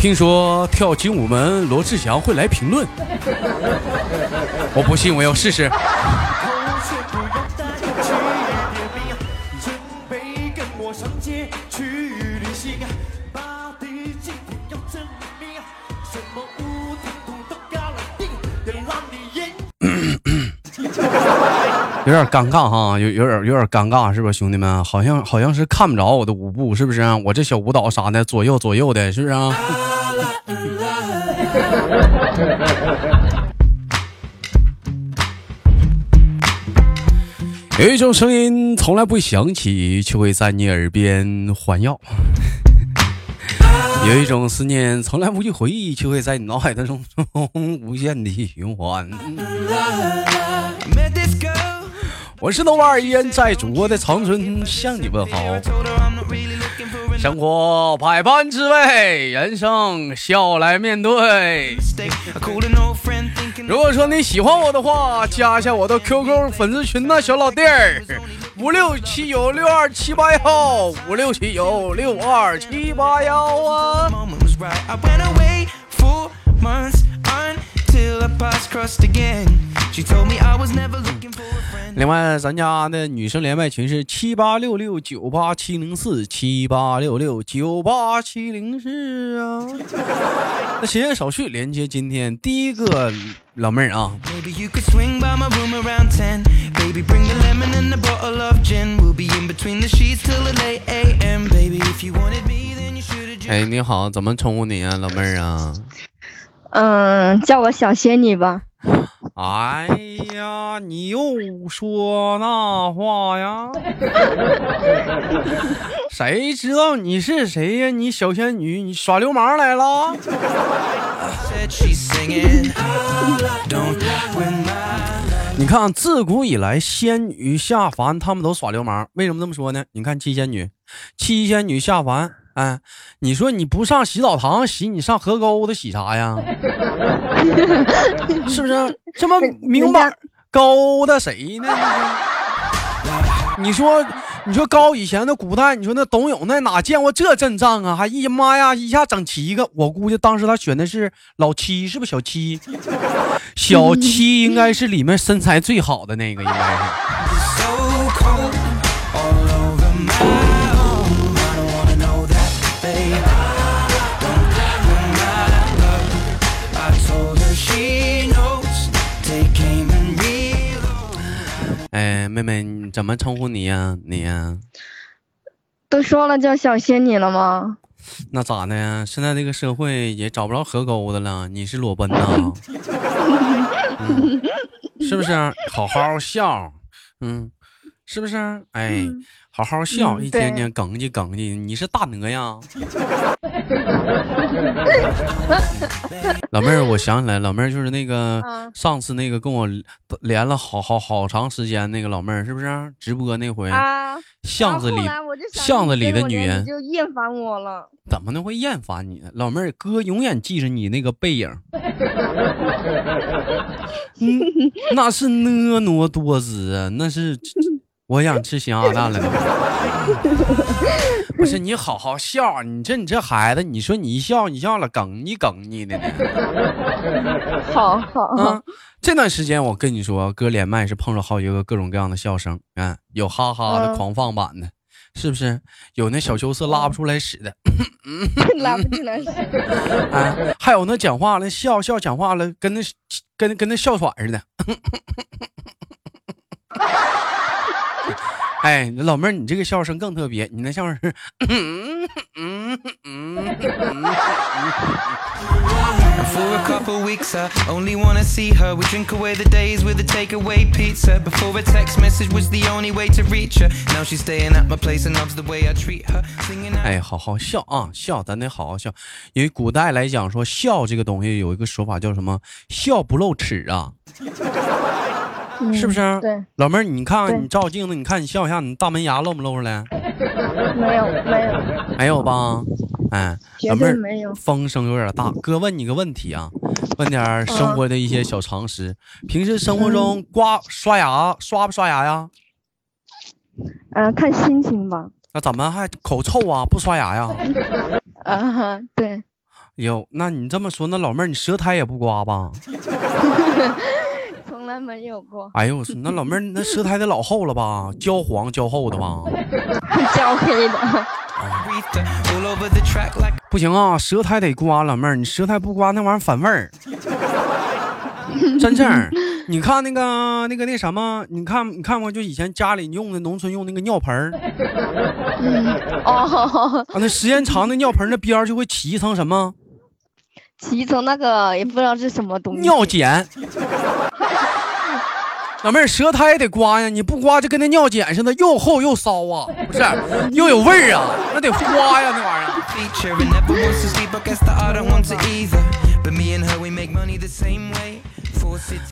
听说跳精武门罗志祥会来评论，我不信，我要试试。有点尴尬哈，有有点有点尴尬，是不是兄弟们？好像好像是看不着我的舞步，是不是？我这小舞蹈啥的，左右左右的，是不是啊？有一种声音从来不会响起，却会在你耳边环绕；有一种思念从来不去回忆，却会在你脑海当中 无限的循环。我是豆瓣依然在祖国的长春向你问好。生活百般滋味，人生笑来面对。如果说你喜欢我的话，加一下我的 QQ 粉丝群呐，小老弟儿，五六七九六二七八幺，五六七九六二七八幺啊。另外，咱家的女生连麦群是七八六六九八七零四七八六六九八七零四啊。那闲言少叙，连接今天第一个老妹儿啊。哎，你好，怎么称呼你啊，老妹儿啊？嗯，叫我小仙女吧。哎呀，你又说那话呀？谁知道你是谁呀？你小仙女，你耍流氓来了？你看，自古以来，仙女下凡，他们都耍流氓。为什么这么说呢？你看七仙女，七仙女下凡。哎，你说你不上洗澡堂洗，你上河沟子洗啥呀？是不是这么明白勾搭谁呢？你说，你说高以前的古代，你说那董永那哪见过这阵仗啊？还一妈呀，一下整七个，我估计当时他选的是老七，是不是小七？小七应该是里面身材最好的那个，应该是。哎，妹妹，你怎么称呼你呀？你呀，都说了叫小仙女了吗？那咋的呀？现在这个社会也找不着河沟的了，你是裸奔呐？是不是？好好笑，嗯，是不是？哎。好好笑，一天天梗叽梗叽，你是大鹅呀？老妹儿，我想起来，老妹儿就是那个上次那个跟我连了好好好长时间那个老妹儿，是不是？直播那回，巷子里巷子里的女人就厌烦我了。怎么能会厌烦你呢？老妹儿，哥永远记着你那个背影，嗯，那是婀娜多姿啊，那是。我想吃咸鸭蛋了，不是你好好笑，你这你这孩子，你说你一笑你笑了，梗你梗你的。好好啊，这段时间我跟你说，哥连麦是碰着好几个各种各样的笑声，啊，有哈哈的狂放版的，是不是？有那小羞涩拉不出来屎的，拉不出来屎。啊，还有那讲话了笑笑讲话了，跟那跟跟那哮喘似的。哎，老妹儿，你这个笑声更特别，你那笑声是。哎，好好笑啊，笑，咱得好好笑。因为古代来讲，说笑这个东西有一个说法叫什么？笑不露齿啊。是不是？对，老妹儿，你看看你照镜子，你看你笑一下，你大门牙露没露出来？没有，没有，没有吧？哎，老妹儿，没有。风声有点大，哥问你个问题啊，问点生活的一些小常识。平时生活中刮刷牙刷不刷牙呀？嗯，看心情吧。那怎么还口臭啊？不刷牙呀？啊，对。哟，那你这么说，那老妹儿你舌苔也不刮吧？没有过，哎呦我说，那老妹儿那舌苔得老厚了吧？焦黄焦厚的吧？焦黑的。不行啊，舌苔得刮，老妹儿，你舌苔不刮那玩意儿反味儿。真正儿，你看那个那个那什么，你看你看过就以前家里用的农村用那个尿盆儿哦，啊，那时间长，那尿盆儿那边儿就会起一层什么起一层那个也不知道是什么东西。尿碱。老妹儿，舌苔得刮呀，你不刮就跟那尿碱似的，又厚又骚啊，不是，又有味儿啊，那得刮呀，那玩意儿。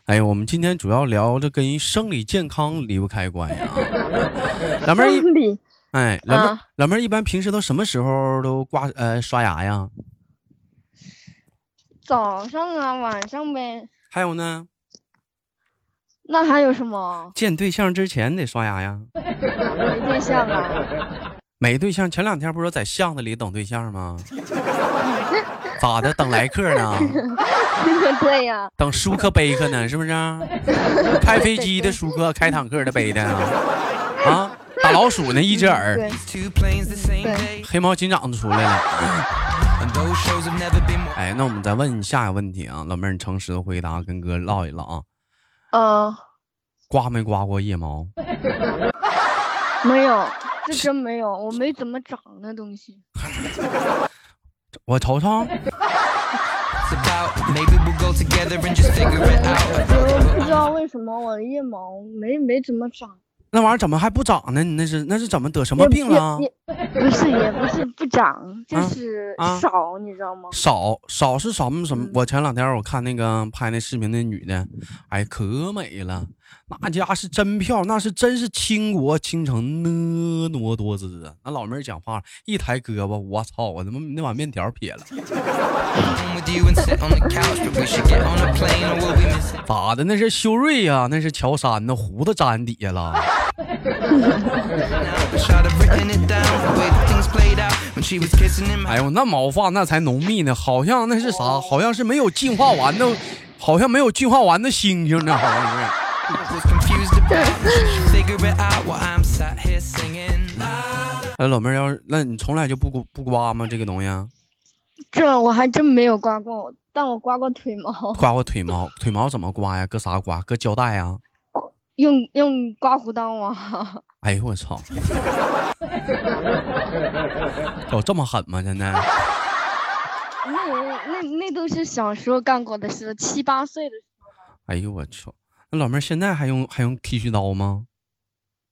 哎，我们今天主要聊这跟生理健康离不开关呀。老妹儿哎，老妹儿啊，老妹儿一般平时都什么时候都刮呃刷牙呀？早上啊，晚上呗。还有呢，那还有什么？见对象之前得刷牙呀。没对象啊？没对象，前两天不是在巷子里等对象吗？咋的？等来客呢？对呀、等舒克贝克呢？是不是啊？开飞机的舒克，开坦克的贝的啊？啊，打老鼠呢？一只耳.黑猫警长都出来了。哎，那我们再问你下一个问题啊，老妹儿，你诚实的回答，跟哥唠一唠啊。呃，刮没刮过腋毛？没有，这真没有。我没怎么长那东西，我头疼。我不知道为什么我的腋毛没没怎么长。那玩意儿怎么还不长呢？你那是那是怎么得什么病了？不是，也不是不长，就啊是啊少，你知道吗？少少是什么什么嗯？我前两天我看那个拍那视频那女的，哎，可美了，那家是真漂亮，那是真是倾国倾城婀娜多姿啊！那老妹儿讲话一抬胳膊，我操，我他妈那碗面条撇了，咋的？那是修睿呀，那是乔杉的胡子粘底下了。哎呦，那毛发那才浓密呢，好像那是啥？好像是没有进化完的，好像没有进化完的猩猩呢，好像是。哎，老妹儿，要是那你从来就不不刮吗？这个东西啊这我还真没有刮过，但我刮过腿毛，刮过腿毛，腿毛怎么刮呀？搁啥刮？搁胶带呀？用用刮胡刀啊。哎呦我操！有这么狠吗？真的？那那那都是小时候干过的事，七八岁的时候。哎呦我操！那老妹儿现在还用还用剃须刀吗？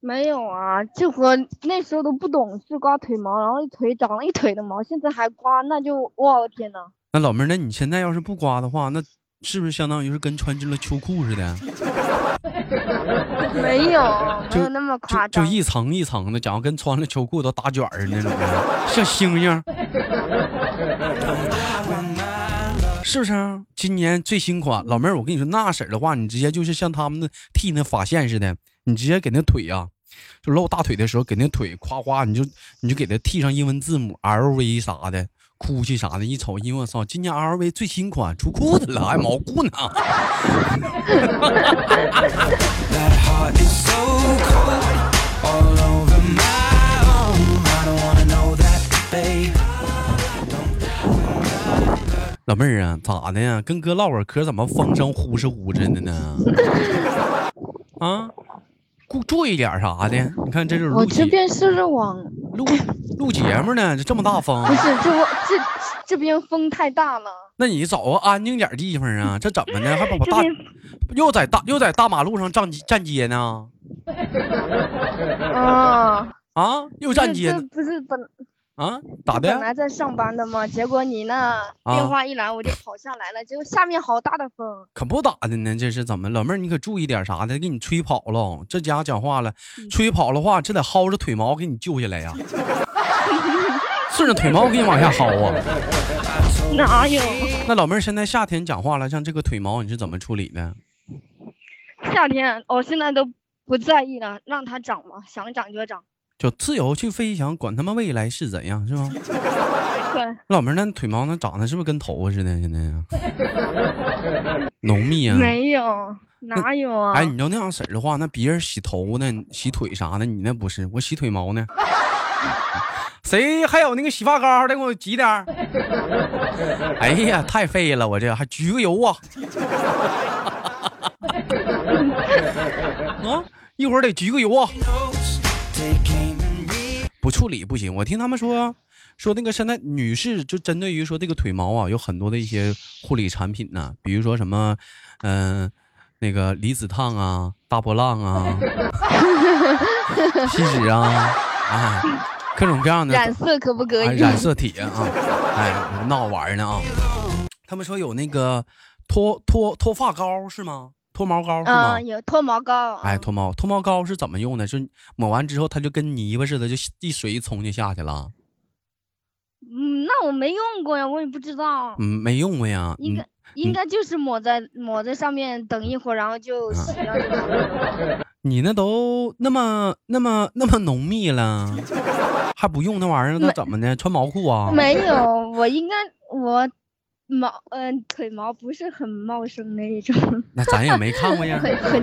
没有啊，就和那时候都不懂事，刮腿毛，然后一腿长了一腿的毛，现在还刮，那就我的天呐！那老妹儿，那你现在要是不刮的话，那是不是相当于是跟穿进了秋裤似的？没有，没就有那么就夸张。就一层一层的，讲跟穿了秋裤都打卷儿那种的，像星星，是不是啊？今年最新款，老妹儿，我跟你说，那色儿的话，你直接就是像他们的剃那发线似的，你直接给那腿呀、就露大腿的时候，给那腿夸夸，你就你就给他剃上英文字母 L V 啥的。裤子啥的，一瞅，因为我操，今年 LV 最新款出裤子了，还毛裤呢。老妹儿啊，咋的呀？跟哥唠会儿嗑，怎么风声呼哧呼哧的呢？啊，顾注意点啥的。你看，这就是录我这边是网，录录节目呢，这这么大风不，是这我这这边风太大了，那你找个安静点儿地方啊？这怎么的？还把我大又在大又在大马路上站站街呢？啊，啊，又站街呢？不是本啊，咋的本？来在上班的嘛？结果你那啊电话一来，我就跑下来了，结果下面好大的风，可不咋的呢，这是怎么？老妹儿，你可注意点啥的，给你吹跑了。这家伙讲话了，嗯吹跑的话，这得薅着腿毛给你救下来呀、顺着腿毛给你往下薅啊。哪有？那老妹儿现在夏天讲话了，像这个腿毛你是怎么处理的？夏天我现在都不在意了，让它长嘛，想长就长。就自由去飞翔，管他妈未来是怎样，是吗？帅，老妹儿那腿毛那长得是不是跟头发似的？现在呀，浓密啊。没有，哪有啊？哎，你要那样式儿的话，那别人洗头呢、洗腿啥的，你那不是？我洗腿毛呢。谁还有那个洗发膏的，给我挤点儿。哎呀，太费了，我这还焗个油啊！啊，一会儿得焗个油啊！不处理不行。我听他们说，说那个现在女士就针对于说这个腿毛啊，有很多的一些护理产品呢，比如说什么，嗯、那个离子烫啊、大波浪啊、锡纸啊，哎，各种各样的染色可不可啊以？染色体啊，哎，闹玩呢啊。他们说有那个脱脱脱发膏是吗？脱毛膏是吗？嗯，有脱毛膏。哎，嗯脱毛脱毛膏是怎么用的？就抹完之后，它就跟泥巴似的，就一水一冲就下去了。嗯，那我没用过呀，我也不知道。嗯，没用过呀。应该应该就是抹在抹在上面，等一会儿，然后就洗了。你那都那么那么那么浓密了，还不用那玩意儿，那怎么的？穿毛裤啊？没有，我应该我毛嗯、腿毛不是很茂盛那一种，那咱也没看过呀，很很很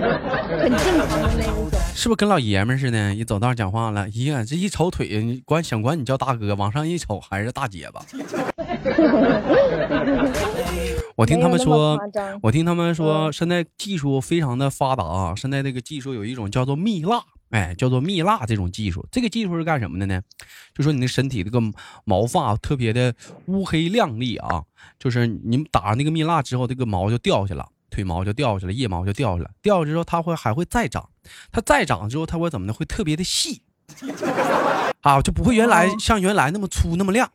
正常的那一种。是不是跟老爷们儿似的？一走道讲话了，咦呀，这一瞅腿，你管想管你叫大哥，往上一瞅还是大姐吧？我听他们说，我听他们说，嗯现在技术非常的发达啊！现在这个技术有一种叫做蜜蜡，哎，叫做蜜蜡这种技术。这个技术是干什么的呢？就说你的身体这个毛发特别的乌黑亮丽啊，就是你打上那个蜜蜡之后，这个毛就掉下了，腿毛就掉下来，腋毛就掉下来，掉下之后它会还会再长，它再长之后它会怎么呢？会特别的细。啊，就不会原来哦像原来那么粗那么亮，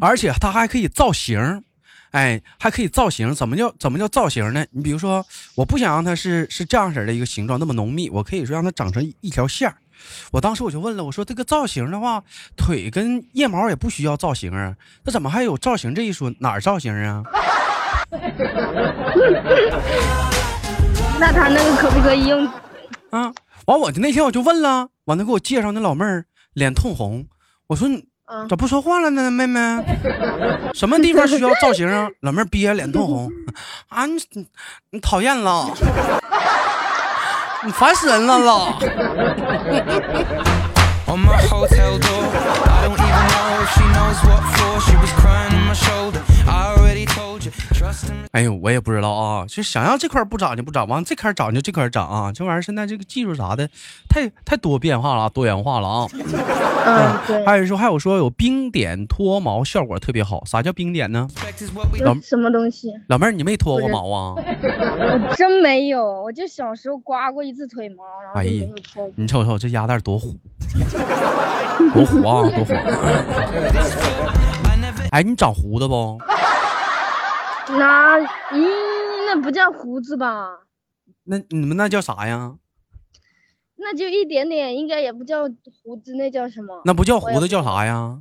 而且它还可以造型，哎，还可以造型。怎么叫怎么叫造型呢？你比如说，我不想让它是是这样式儿的一个形状，那么浓密，我可以说让它长成一一条线儿。我当时我就问了，我说这个造型的话，腿跟腋毛也不需要造型啊，那怎么还有造型这一说？哪儿造型啊？那他那个可不可以用？啊，完我就那天我就问了，完了给我介绍那老妹儿脸通红，我说你嗯，咋不说话了呢，妹妹？什么地方需要造型啊？老妹儿憋脸通红，啊，你你你讨厌了，你烦死人了啦！哎呦，我也不知道啊，就想要这块不长就不长，完这块儿长就这块儿长啊，这玩意儿现在这个技术啥的，太太多变化了啊，多元化了啊。嗯，对。还有说还有说有冰点脱毛效果特别好，啥叫冰点呢老什么东西？老妹儿你没脱过毛啊？我真没有，我就小时候刮过一次腿毛，然后就哎呀没有脱过。你瞅瞅这鸭蛋多虎，多虎啊，多虎！哎，你长胡子不？那咦，那不叫胡子吧？那你们那叫啥呀？那就一点点，应该也不叫胡子，那叫什么？那不叫胡子叫啥呀？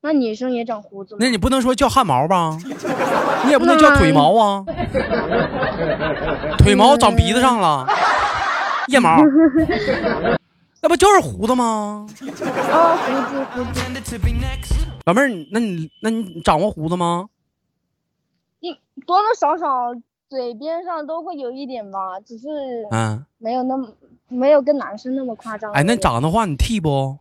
那女生也长胡子吗？那你不能说叫汗毛吧？你也不能叫腿毛啊？腿毛长鼻子上了，腋毛，那不就是胡子吗？哦，胡子胡子，pretended to be next. 老妹儿，你那你那你长过胡子吗？一多多少少嘴边上都会有一点吧，只是嗯，没有那么没有跟男生那么夸张。哎，那长的话你剃不？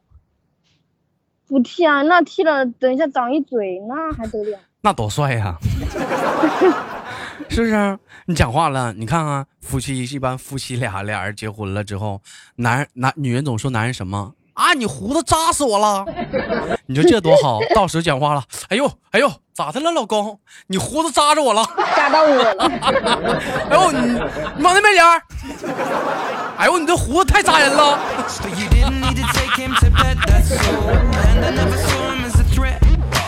不剃啊？那剃了，等一下长一嘴，那还得了？那多帅呀、是不是？你讲话了，你看看夫妻一般夫妻俩俩人结婚了之后，男人男女人总说男人什么啊！你胡子扎死我了！你说这多好，到时讲话了。哎呦哎呦，咋的了，老公？你胡子扎着我了，扎到我了。哎呦你你往那边点儿。哎呦，你这胡子太扎人了。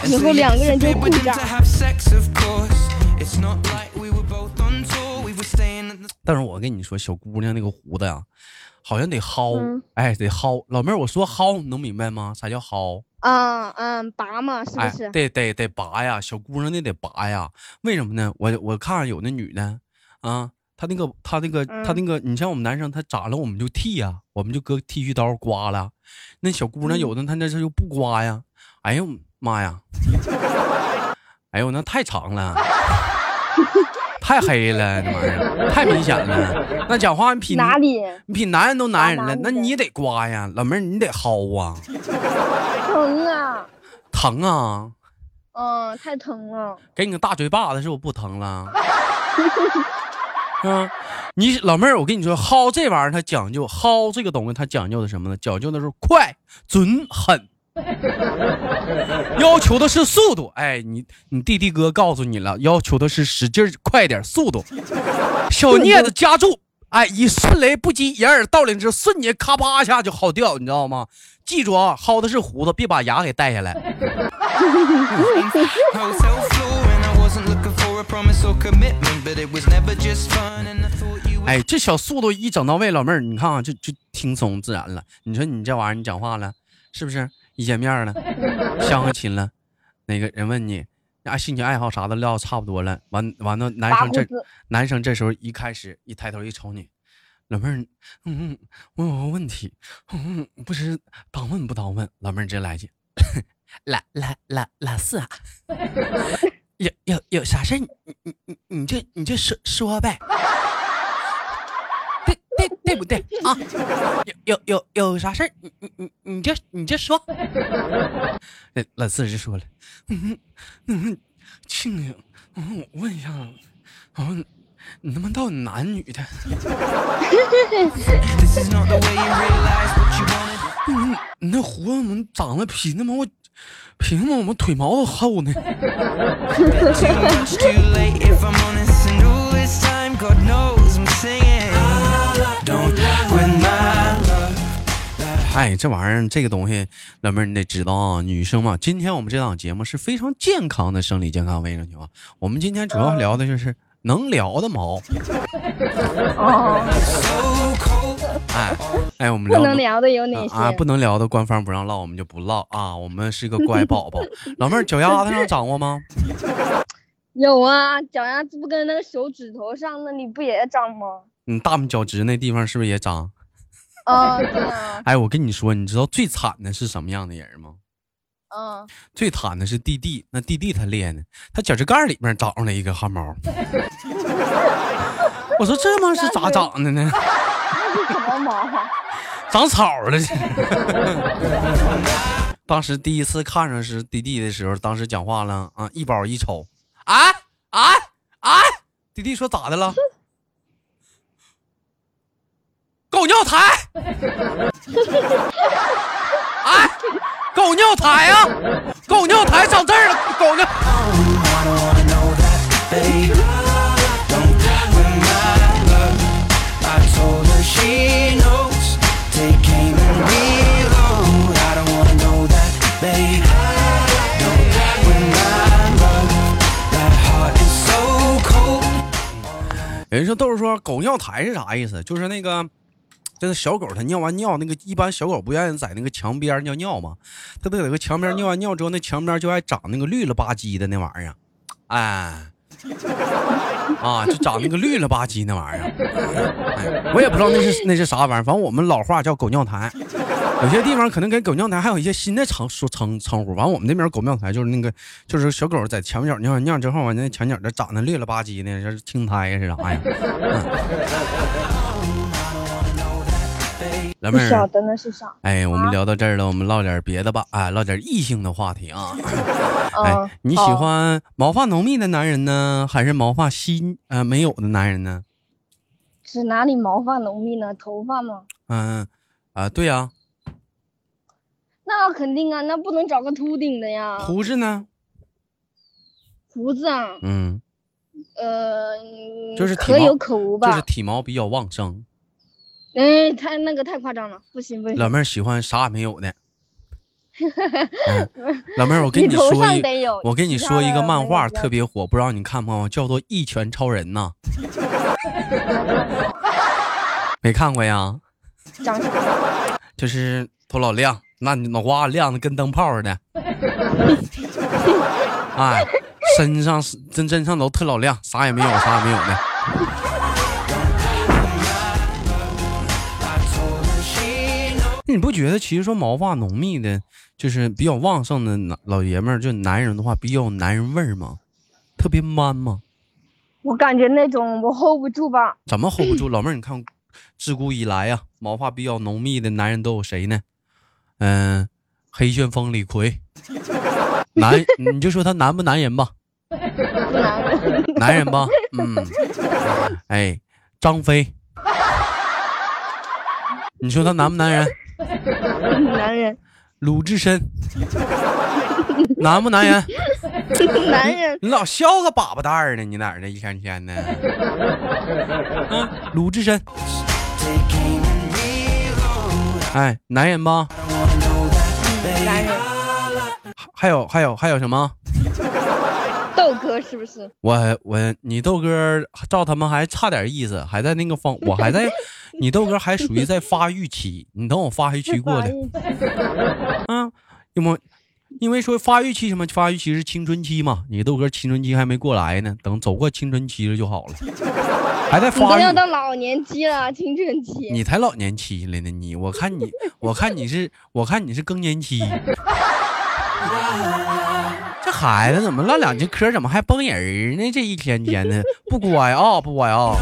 以后两个人就不扎。但是我跟你说，小姑娘那个胡子呀。好像得薅，嗯哎，得薅。老妹儿，我说薅，你能明白吗？啥叫薅？嗯嗯，拔嘛，是不哎是？，得得得拔呀，小姑娘那得拔呀。为什么呢？我我看有那女的啊，她那个她那个她那个，你像我们男生，他长了我们就剃呀，我们就搁剃须刀刮了。那小姑娘嗯有的她那是就不刮呀。哎呦妈呀！哎呦，那太长了，太黑了，那玩意儿太明显了。那讲话你比哪里你比男人都男人了，那你得刮呀，老妹儿你得薅啊，疼啊？疼啊！嗯，太疼了。给你个大嘴巴子，是不是不疼了？啊，你老妹儿，我跟你说，薅这玩意儿它讲究，薅这个东西它讲究的什么呢？讲究的是快、准、狠，要求的是速度。哎，你你弟弟哥告诉你了，要求的是使劲快点，速度。小镊子夹住，哎，以迅雷不及掩耳盗铃之瞬间，咔吧一下就薅掉，你知道吗？记住啊，薅的是胡子，别把牙给带下来。哎，这小速度一整到位，老妹儿，你看啊，就就轻松自然了。你说你这玩意儿，你讲话了，是不是？一见面了，相个亲了，那个人问你啊，兴趣爱好啥的聊差不多了，完完了，男生这男生这时候一开始一抬头一瞅你，老妹儿，嗯嗯，我有个问题，嗯，不知当问不当问？老妹儿直接来一句，老老老老四啊，有有有啥事儿你你你你就你就说说呗。对对对不对啊？有有有有啥事儿？你你你你就你就说。那老四就说了，嗯嗯，庆庆，嗯，我问一下，嗯，你他妈到底男女的？This is not the way you realize what you wanted. 嗯，你那胡子怎么长得比那么我凭什么我们腿毛都厚呢？哎，这玩意儿这个东西，老妹儿你得知道啊，女生嘛，今天我们这档节目是非常健康的生理健康卫生情况。我们今天主要聊的就是能聊的毛。哎哎，我们聊不能聊的有哪些？啊，不能聊的官方不让唠，我们就不唠啊。我们是个乖宝宝。老妹儿，脚丫子上长过吗？有啊，脚丫子不跟那个手指头上那里不也长吗？你大拇脚趾那地方是不是也长？啊，对啊，哎，我跟你说，你知道最惨的是什么样的人吗？嗯，最惨的是弟弟，那弟弟他厉害呢，他脚趾盖里面长出来一个汗毛。我说这妈是咋长的呢？那是什么毛？长草了。这 当时第一次看上是弟弟的时候，当时讲话了啊，一宝一瞅，啊啊啊！弟弟说咋的了？狗尿苔！哎，狗尿苔啊！狗尿苔长这儿了，狗尿。人说豆儿说狗尿苔是啥意思？就是那个，就是小狗它尿完尿，那个一般小狗不愿意在那个墙边尿尿吗？它不在个墙边尿完尿之后，那墙边就爱长那个绿了吧唧的那玩意儿，哎，啊，就长那个绿了吧唧那玩意儿。哎，我也不知道那是那是啥玩意儿，反正我们老话叫狗尿苔。有些地方可能跟狗尿苔还有一些新的称说称称呼。完，我们那边狗尿苔就是那个，就是小狗在墙角尿完尿之后，完那墙角这长得绿了吧唧的，这是青苔呀是啥呀？老妹不晓儿，得那是啥。哎，我们聊到这儿了，我们唠点别的吧，哎，唠点异性的话题啊。哎嗯，，你喜欢毛发浓密的男人呢，还是毛发稀呃没有的男人呢？指哪里毛发浓密呢？头发吗？嗯啊，对呀、那肯定啊，那不能找个秃顶的呀。胡子呢？胡子啊，嗯，呃，嗯就是可有可无吧。就是体毛比较旺盛。哎，太那个太夸张了，不行不行。老妹儿喜欢啥也没有的。嗯老妹儿，我跟你说一，我跟你说一个漫画特别火，不知道你看没看过，叫做《一拳超人》呐。没看过呀？长啥？就是头老亮，那你脑瓜子亮的跟灯泡似的。哎，身上是真身上都特老亮，啥也没有，啥也没有的。你不觉得其实说毛发浓密的，就是比较旺盛的男老爷们儿，就男人的话比较有男人味儿吗？特别 man 吗？我感觉那种我 hold 不住吧。怎么 hold 不住？老妹儿，你看，自古以来呀、毛发比较浓密的男人都有谁呢？嗯、黑旋风李逵，男，你就说他男不男人吧？男人，男人吧？嗯，哎，张飞，你说他男不男人？男人，鲁智深，男不男人？男人，你老笑个粑粑蛋儿呢？你哪儿的？一天天的。嗯，鲁智深.哎，男人吧男人，还有还有还有什么？豆哥是不是？我我你豆哥照他们还差点意思，还在那个方，我还在，你豆哥还属于在发育期，你等我发育期过来，啊，因为因为说发育期什么？发育期是青春期嘛，你豆哥青春期还没过来呢，等走过青春期了就好了，还在发育，要到老年期了，青春期。你才老年期了呢，你我看你我看你是我看你是更年期。这孩子怎么唠两句嗑，怎么还崩人呢？这一天天的不乖啊，不乖啊！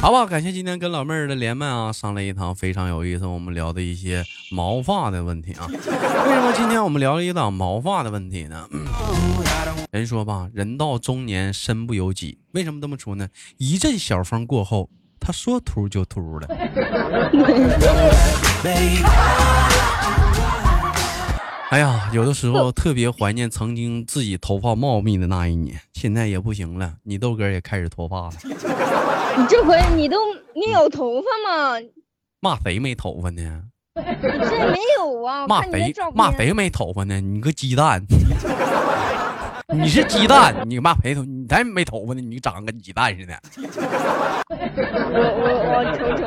好吧，感谢今天跟老妹儿的连麦啊，上了一堂非常有意思，我们聊的一些毛发的问题啊。为什么今天我们聊了一档毛发的问题呢？人说吧，人到中年身不由己，为什么这么说呢？一阵小风过后，他说秃就秃了。哎呀，有的时候 特别怀念曾经自己头发茂密的那一年，现在也不行了。你豆哥也开始脱发了，你这回你都你有头发吗？骂谁没头发呢？你这没有啊？骂谁。骂谁没头发呢？你个鸡蛋！你是鸡蛋，你骂谁头？你才没头发呢，你长得跟鸡蛋似的。我我我瞅瞅，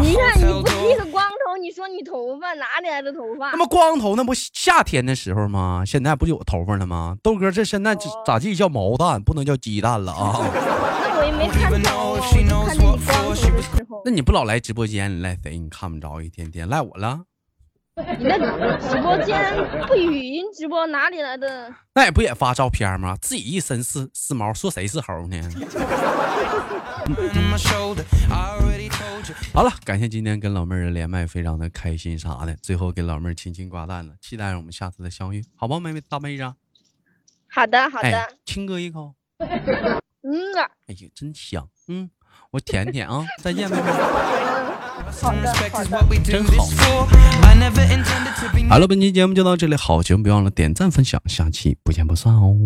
你看你不剃.个光头，你说你头发哪里来的头发那？么光头那不夏天的时候吗？现在不就有头发了吗？豆哥这现在咋地叫毛蛋，不能叫鸡蛋了啊！那我也没看着 know 啊，我看见你光头的时候。那你不老来直播间，你赖谁？你看不着，一天天赖我了。你 那直播间不语音直播哪里来的？那也不也发照片吗？自己一身是丝毛，说谁是猴呢？好了，感谢今天跟老妹儿的连麦，非常的开心啥的。最后给老妹儿亲亲挂蛋了，期待我们下次的相遇，好吧，妹妹大妹子？好的，好的。亲哥一口。嗯啊。哎呀，真香。嗯，我舔舔啊，再见，妹妹。真好。好了，本期节目就到这里，好，节目别忘了点赞分享，下期不见不散哦。